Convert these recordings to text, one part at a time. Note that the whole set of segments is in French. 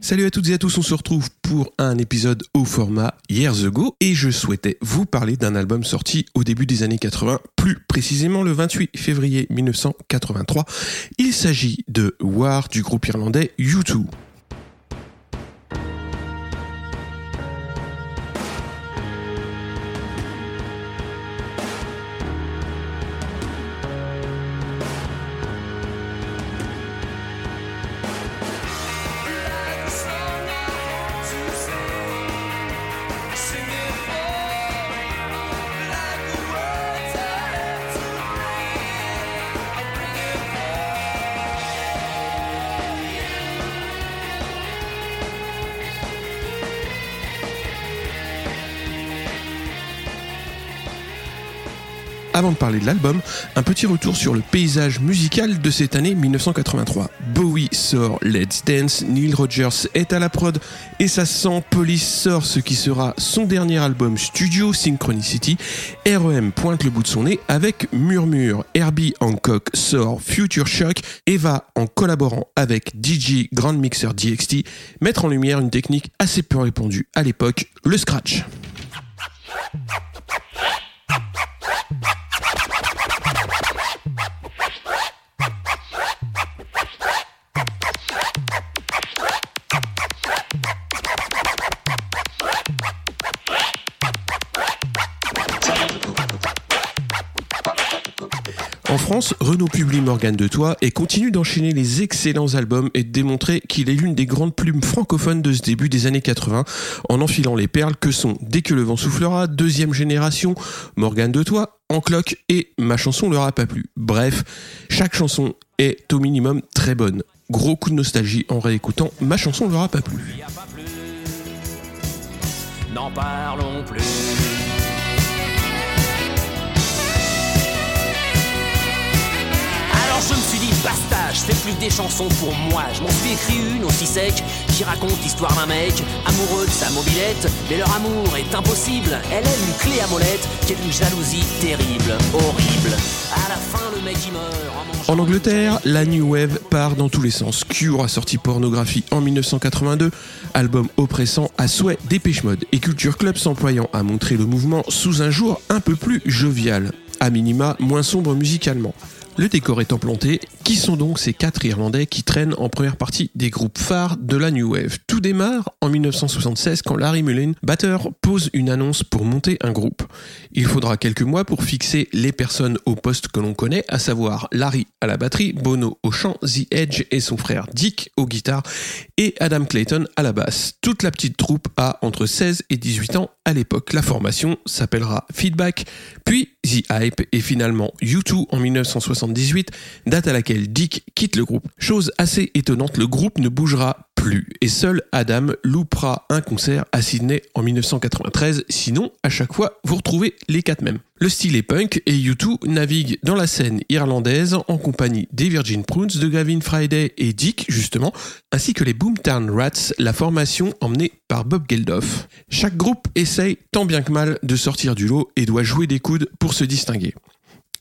Salut à toutes et à tous, on se retrouve pour un épisode au format Years Ago et je souhaitais vous parler d'un album sorti au début des années 80, plus précisément le 28 février 1983. Il s'agit de War du groupe irlandais U2. Avant de parler de l'album, un petit retour sur le paysage musical de cette année 1983. Bowie sort Let's Dance, Neil Rogers est à la prod et ça sent Police sort ce qui sera son dernier album studio Synchronicity. REM pointe le bout de son nez avec Murmure. Herbie Hancock sort Future Shock et va, en collaborant avec DJ Grand Mixer DXT, mettre en lumière une technique assez peu répandue à l'époque, le scratch. En France, Renaud publie Morgane de Toi et continue d'enchaîner les excellents albums et de démontrer qu'il est l'une des grandes plumes francophones de ce début des années 80 en enfilant les perles que sont Dès que le vent soufflera, Deuxième génération, Morgane de Toi, En cloque et Ma chanson leur a pas plu. Bref, chaque chanson est au minimum très bonne. Gros coup de nostalgie en réécoutant Ma chanson leur a pas plu. Je me suis dit, basta, je fais plus des chansons pour moi. Je m'en suis écrit une aussi sec qui raconte l'histoire d'un mec amoureux de sa mobilette. Mais leur amour est impossible. Elle aime une clé à molette qui est une jalousie terrible, horrible. À la fin, le mec il meurt en. En Angleterre, la New Wave part dans tous les sens. Cure a sorti Pornographie en 1982, album oppressant à souhait Dépêche Mode, et Culture Club s'employant à montrer le mouvement sous un jour un peu plus jovial, à minima moins sombre musicalement. Le décor étant planté, qui sont donc ces quatre Irlandais qui traînent en première partie des groupes phares de la New Wave? Tout démarre en 1976 quand Larry Mullen, batteur, pose une annonce pour monter un groupe. Il faudra quelques mois pour fixer les personnes au poste que l'on connaît, à savoir Larry à la batterie, Bono au chant, The Edge et son frère Dick aux guitares et Adam Clayton à la basse. Toute la petite troupe a entre 16 et 18 ans à l'époque. La formation s'appellera Feedback, puis The Hype et finalement U2 en 1978, date à laquelle Dick quitte le groupe. Chose assez étonnante, le groupe ne bougera plus et seul Adam loupera un concert à Sydney en 1993, sinon à chaque fois vous retrouvez les quatre mêmes. Le style est punk et U2 navigue dans la scène irlandaise en compagnie des Virgin Prunes, de Gavin Friday et Dick justement, ainsi que les Boomtown Rats, la formation emmenée par Bob Geldof. Chaque groupe essaye tant bien que mal de sortir du lot et doit jouer des coudes pour se distinguer.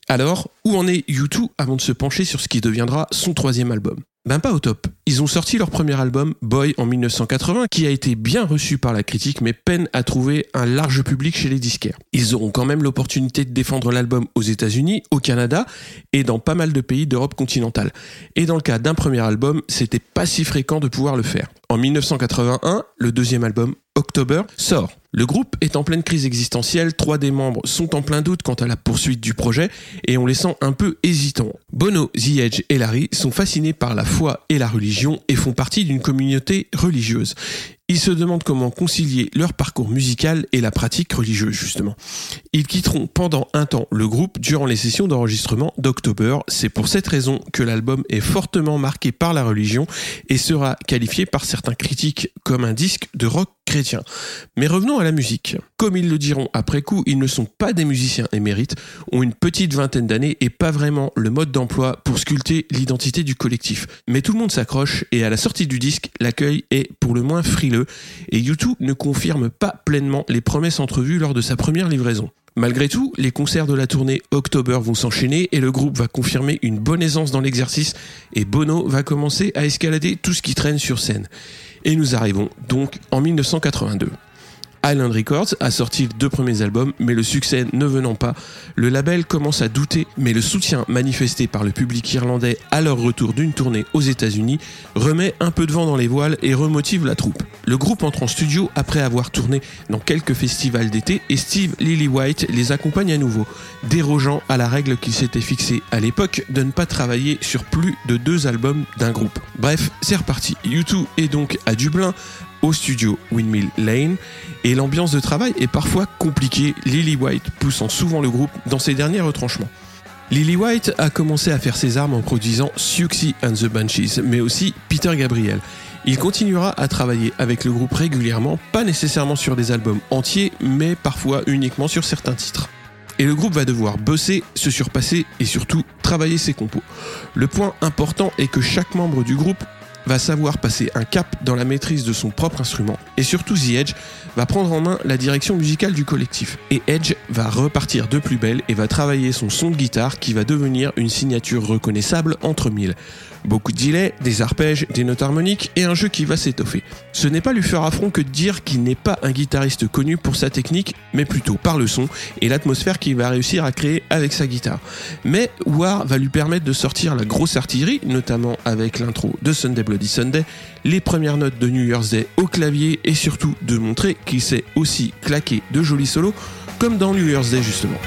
Alors, où en est U2 avant de se pencher sur ce qui deviendra son troisième album? Ben pas au top. Ils ont sorti leur premier album, Boy, en 1980, qui a été bien reçu par la critique, mais peine à trouver un large public chez les disquaires. Ils auront quand même l'opportunité de défendre l'album aux États-Unis, au Canada et dans pas mal de pays d'Europe continentale. Et dans le cas d'un premier album, c'était pas si fréquent de pouvoir le faire. En 1981, le deuxième album, October, sort. Le groupe est en pleine crise existentielle, trois des membres sont en plein doute quant à la poursuite du projet et on les sent un peu hésitants. Bono, The et Larry sont fascinés par la foi et la religion et font partie d'une communauté religieuse. Ils se demandent comment concilier leur parcours musical et la pratique religieuse, justement. Ils quitteront pendant un temps le groupe durant les sessions d'enregistrement d'October. C'est pour cette raison que l'album est fortement marqué par la religion et sera qualifié par certains critiques comme un disque de rock chrétien. Mais revenons à la musique. Comme ils le diront après coup, ils ne sont pas des musiciens émérites, ont une petite vingtaine d'années et pas vraiment le mode d'emploi pour sculpter l'identité du collectif. Mais tout le monde s'accroche et à la sortie du disque, l'accueil est pour le moins frileux et U2 ne confirme pas pleinement les promesses entrevues lors de sa première livraison. Malgré tout, les concerts de la tournée October vont s'enchaîner et le groupe va confirmer une bonne aisance dans l'exercice et Bono va commencer à escalader tout ce qui traîne sur scène. Et nous arrivons donc en 1982. Island Records a sorti deux premiers albums, mais le succès ne venant pas, le label commence à douter, mais le soutien manifesté par le public irlandais à leur retour d'une tournée aux États-Unis remet un peu de vent dans les voiles et remotive la troupe. Le groupe entre en studio après avoir tourné dans quelques festivals d'été et Steve Lillywhite les accompagne à nouveau, dérogeant à la règle qu'il s'était fixée à l'époque de ne pas travailler sur plus de deux albums d'un groupe. Bref, c'est reparti. U2 est donc à Dublin studio Windmill Lane et l'ambiance de travail est parfois compliquée, Lily White poussant souvent le groupe dans ses derniers retranchements. Lily White a commencé à faire ses armes en produisant Siouxsie and the Banshees, mais aussi Peter Gabriel. Il continuera à travailler avec le groupe régulièrement, pas nécessairement sur des albums entiers, mais parfois uniquement sur certains titres. Et le groupe va devoir bosser, se surpasser et surtout travailler ses compos. Le point important est que chaque membre du groupe va savoir passer un cap dans la maîtrise de son propre instrument. Et surtout The Edge va prendre en main la direction musicale du collectif. Et Edge va repartir de plus belle et va travailler son son de guitare qui va devenir une signature reconnaissable entre mille. Beaucoup de delays, des arpèges, des notes harmoniques et un jeu qui va s'étoffer. Ce n'est pas lui faire affront que de dire qu'il n'est pas un guitariste connu pour sa technique, mais plutôt par le son et l'atmosphère qu'il va réussir à créer avec sa guitare. Mais War va lui permettre de sortir la grosse artillerie, notamment avec l'intro de Sunday Bloody Sunday, les premières notes de New Year's Day au clavier et surtout de montrer qu'il sait aussi claquer de jolis solos comme dans New Year's Day justement.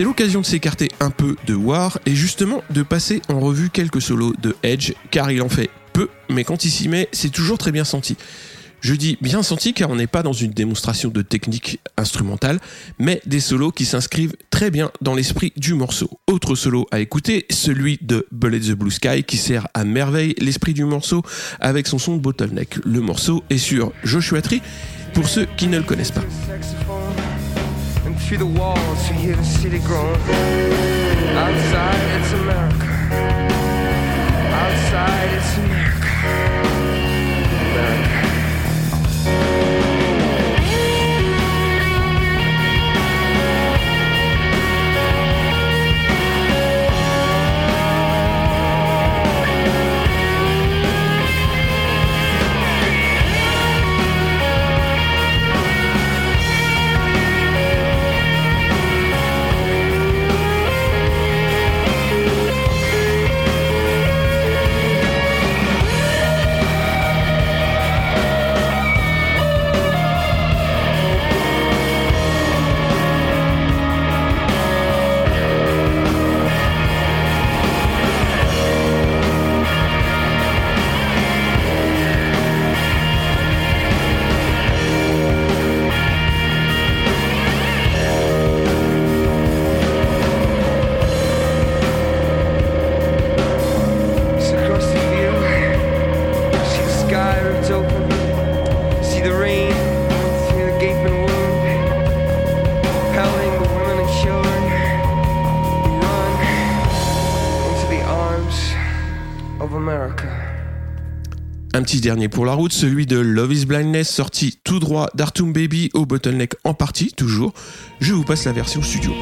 C'est l'occasion de s'écarter un peu de War et justement de passer en revue quelques solos de Edge, car il en fait peu, mais quand il s'y met, c'est toujours très bien senti. Je dis bien senti car on n'est pas dans une démonstration de technique instrumentale, mais des solos qui s'inscrivent très bien dans l'esprit du morceau. Autre solo à écouter, celui de Bullet the Blue Sky qui sert à merveille l'esprit du morceau avec son son de bottleneck. Le morceau est sur Joshua Tree pour ceux qui ne le connaissent pas. Through the walls you hear the city groan. Outside it's America. Outside it's. America. Un petit dernier pour la route, celui de Love is Blindness, sorti tout droit d'Artum Baby au bottleneck en partie, toujours. Je vous passe la version studio.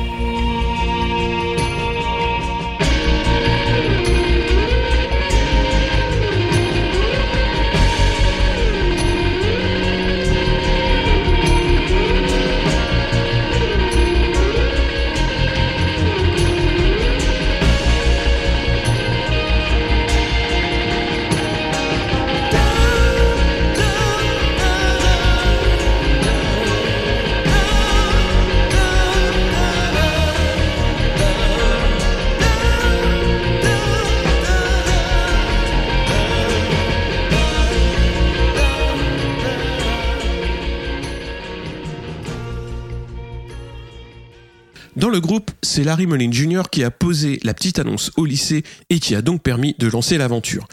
C'est Larry Mullen Jr. qui a posé la petite annonce au lycée et qui a donc permis de lancer l'aventure.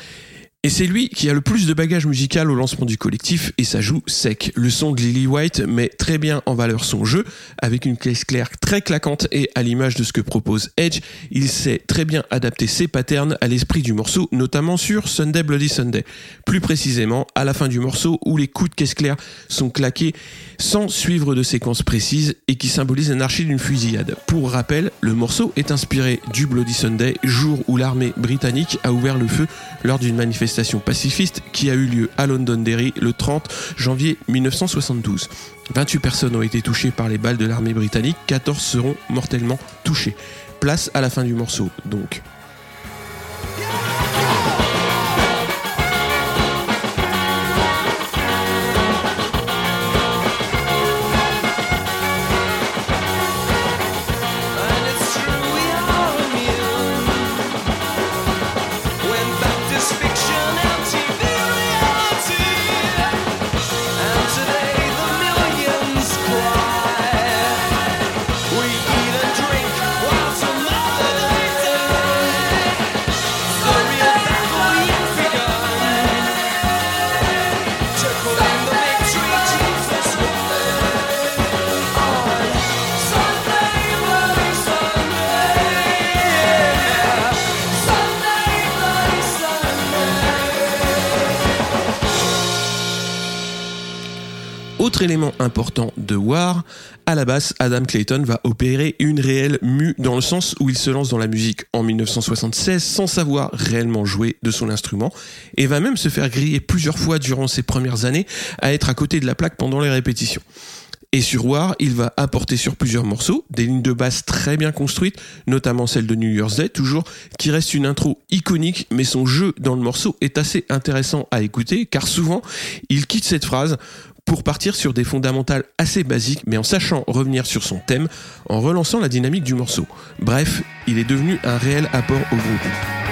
Et c'est lui qui a le plus de bagages musical au lancement du collectif et ça joue sec. Le son de Lily White met très bien en valeur son jeu avec une caisse claire très claquante et à l'image de ce que propose Edge, il sait très bien adapter ses patterns à l'esprit du morceau, notamment sur Sunday Bloody Sunday. Plus précisément, à la fin du morceau où les coups de caisse claire sont claqués sans suivre de séquence précise et qui symbolise l'anarchie d'une fusillade. Pour rappel, le morceau est inspiré du Bloody Sunday, jour où l'armée britannique a ouvert le feu lors d'une manifestation pacifiste qui a eu lieu à Londonderry le 30 janvier 1972. 28 personnes ont été touchées par les balles de l'armée britannique, 14 seront mortellement touchées. Place à la fin du morceau, donc. Autre élément important de War, à la basse, Adam Clayton va opérer une réelle mue dans le sens où il se lance dans la musique en 1976 sans savoir réellement jouer de son instrument et va même se faire griller plusieurs fois durant ses premières années à être à côté de la plaque pendant les répétitions. Et sur War, il va apporter sur plusieurs morceaux des lignes de basse très bien construites, notamment celle de New Year's Day, toujours, qui reste une intro iconique, mais son jeu dans le morceau est assez intéressant à écouter, car souvent, il quitte cette phrase pour partir sur des fondamentales assez basiques, mais en sachant revenir sur son thème, en relançant la dynamique du morceau. Bref, il est devenu un réel apport au groupe.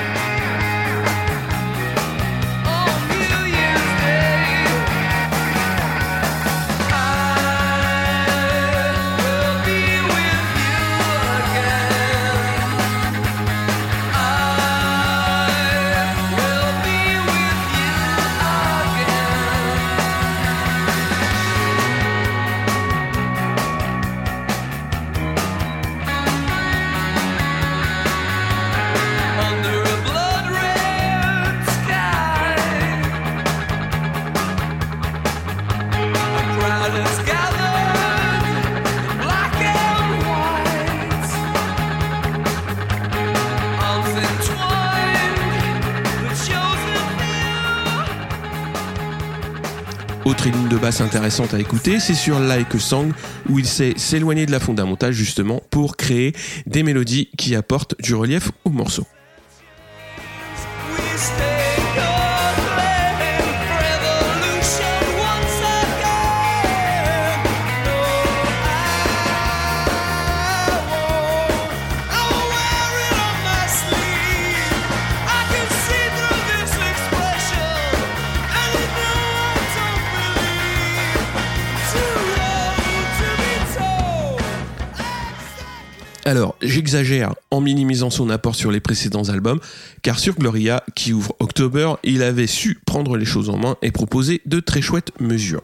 Autre ligne de basse intéressante à écouter, c'est sur Like Song, où il sait s'éloigner de la fondamentale justement pour créer des mélodies qui apportent du relief au morceau. Alors, j'exagère en minimisant son apport sur les précédents albums, car sur Gloria, qui ouvre October, il avait su prendre les choses en main et proposer de très chouettes mesures.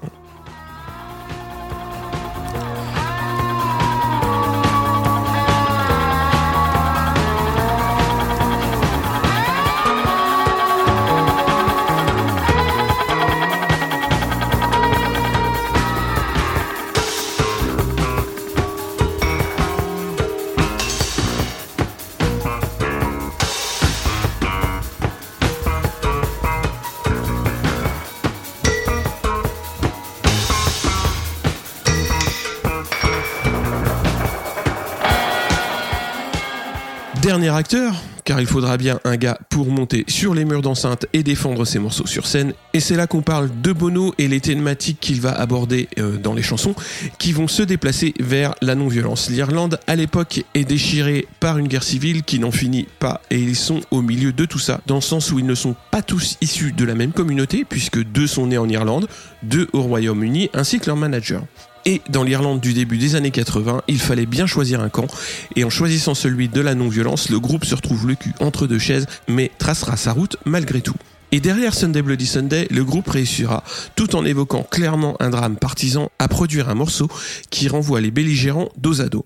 Dernier acteur, car il faudra bien un gars pour monter sur les murs d'enceinte et défendre ses morceaux sur scène. Et c'est là qu'on parle de Bono et les thématiques qu'il va aborder euh, dans les chansons, qui vont se déplacer vers la non-violence. L'Irlande, à l'époque, est déchirée par une guerre civile qui n'en finit pas, et ils sont au milieu de tout ça, dans le sens où ils ne sont pas tous issus de la même communauté, puisque deux sont nés en Irlande, deux au Royaume-Uni, ainsi que leur manager. Et dans l'Irlande du début des années 80, il fallait bien choisir un camp, et en choisissant celui de la non-violence, le groupe se retrouve le cul entre deux chaises, mais tracera sa route malgré tout. Et derrière Sunday Bloody Sunday, le groupe réussira, tout en évoquant clairement un drame partisan, à produire un morceau qui renvoie les belligérants dos à dos.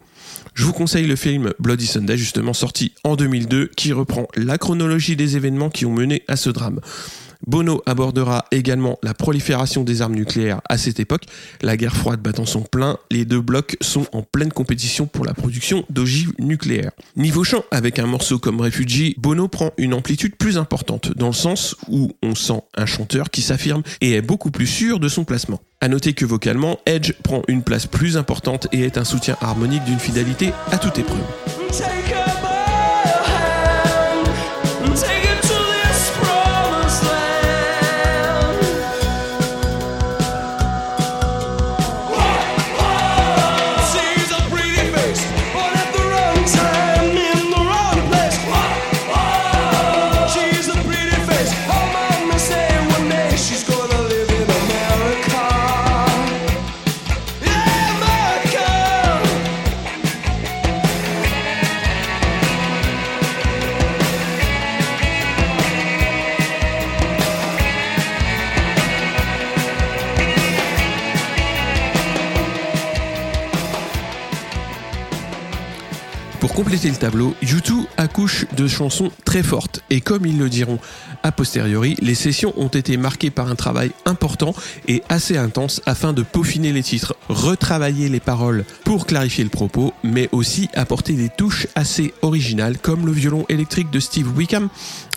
Je vous conseille le film Bloody Sunday, justement sorti en 2002, qui reprend la chronologie des événements qui ont mené à ce drame. Bono abordera également la prolifération des armes nucléaires à cette époque, la guerre froide battant son plein, les deux blocs sont en pleine compétition pour la production d'ogives nucléaires. Niveau chant, avec un morceau comme Refugee, Bono prend une amplitude plus importante, dans le sens où on sent un chanteur qui s'affirme et est beaucoup plus sûr de son placement. À noter que vocalement, Edge prend une place plus importante et est un soutien harmonique d'une fidélité à toute épreuve. Pour compléter le tableau, U2 accouche de chansons très fortes et comme ils le diront a posteriori, les sessions ont été marquées par un travail important et assez intense afin de peaufiner les titres, retravailler les paroles pour clarifier le propos, mais aussi apporter des touches assez originales comme le violon électrique de Steve Wickham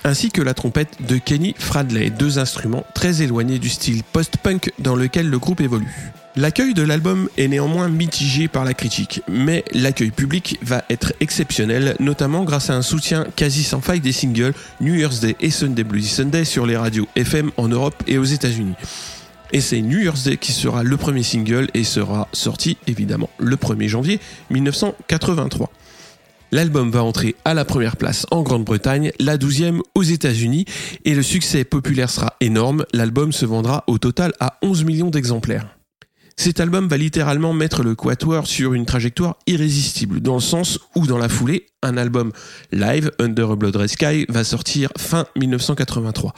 ainsi que la trompette de Kenny Fradley, deux instruments très éloignés du style post-punk dans lequel le groupe évolue. L'accueil de l'album est néanmoins mitigé par la critique, mais l'accueil public va être exceptionnel, notamment grâce à un soutien quasi sans faille des singles New Year's Day et Sunday Bloody Sunday sur les radios FM en Europe et aux États-Unis. Et c'est New Year's Day qui sera le premier single et sera sorti évidemment le 1er janvier 1983. L'album va entrer à la première place en Grande-Bretagne, la 12e aux États-Unis, et le succès populaire sera énorme. L'album se vendra au total à 11 millions d'exemplaires. Cet album va littéralement mettre le Quatuor sur une trajectoire irrésistible, dans le sens où dans la foulée, un album live, Under a Blood Red Sky, va sortir fin 1983.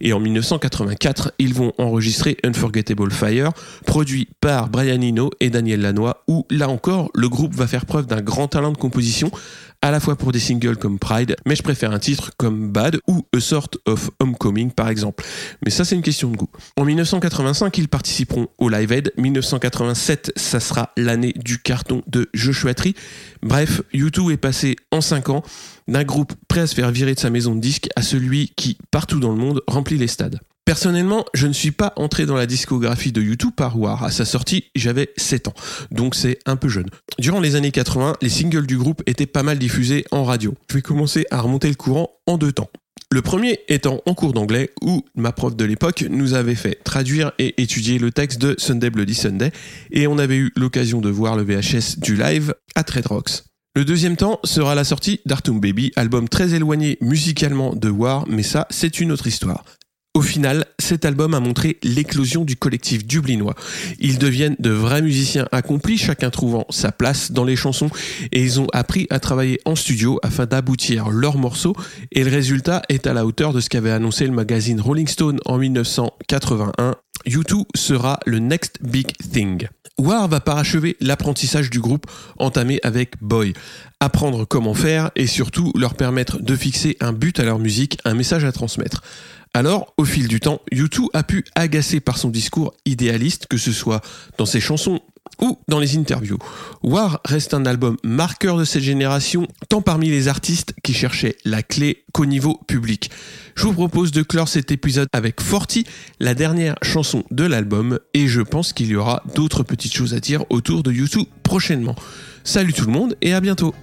Et en 1984, ils vont enregistrer Unforgettable Fire, produit par Brian Eno et Daniel Lanois, où là encore, le groupe va faire preuve d'un grand talent de composition, à la fois pour des singles comme Pride, mais je préfère un titre comme Bad ou A Sort of Homecoming par exemple. Mais ça c'est une question de goût. En 1985, ils participeront au Live Aid. 1987, ça sera l'année du carton de Joshua Tree. Bref, U2 est passé en 5 ans d'un groupe prêt à se faire virer de sa maison de disques à celui qui, partout dans le monde, remplit les stades. Personnellement, je ne suis pas entré dans la discographie de U2 par War. À sa sortie, j'avais 7 ans, donc c'est un peu jeune. Durant les années 80, les singles du groupe étaient pas mal diffusés en radio. Je vais commencer à remonter le courant en deux temps. Le premier étant en cours d'anglais où ma prof de l'époque nous avait fait traduire et étudier le texte de Sunday Bloody Sunday et on avait eu l'occasion de voir le VHS du live à Trade Rocks. Le deuxième temps sera la sortie d'Artum Baby, album très éloigné musicalement de War, mais ça c'est une autre histoire. Au final, cet album a montré l'éclosion du collectif dublinois. Ils deviennent de vrais musiciens accomplis, chacun trouvant sa place dans les chansons, et ils ont appris à travailler en studio afin d'aboutir leurs morceaux, et le résultat est à la hauteur de ce qu'avait annoncé le magazine Rolling Stone en 1981. U2 sera le next big thing. War va parachever l'apprentissage du groupe entamé avec Boy, apprendre comment faire et surtout leur permettre de fixer un but à leur musique, un message à transmettre. Alors, au fil du temps, U2 a pu agacer par son discours idéaliste, que ce soit dans ses chansons ou dans les interviews. War reste un album marqueur de cette génération, tant parmi les artistes qui cherchaient la clé qu'au niveau public. Je vous propose de clore cet épisode avec Forty, la dernière chanson de l'album, et je pense qu'il y aura d'autres petites choses à dire autour de U2 prochainement. Salut tout le monde et à bientôt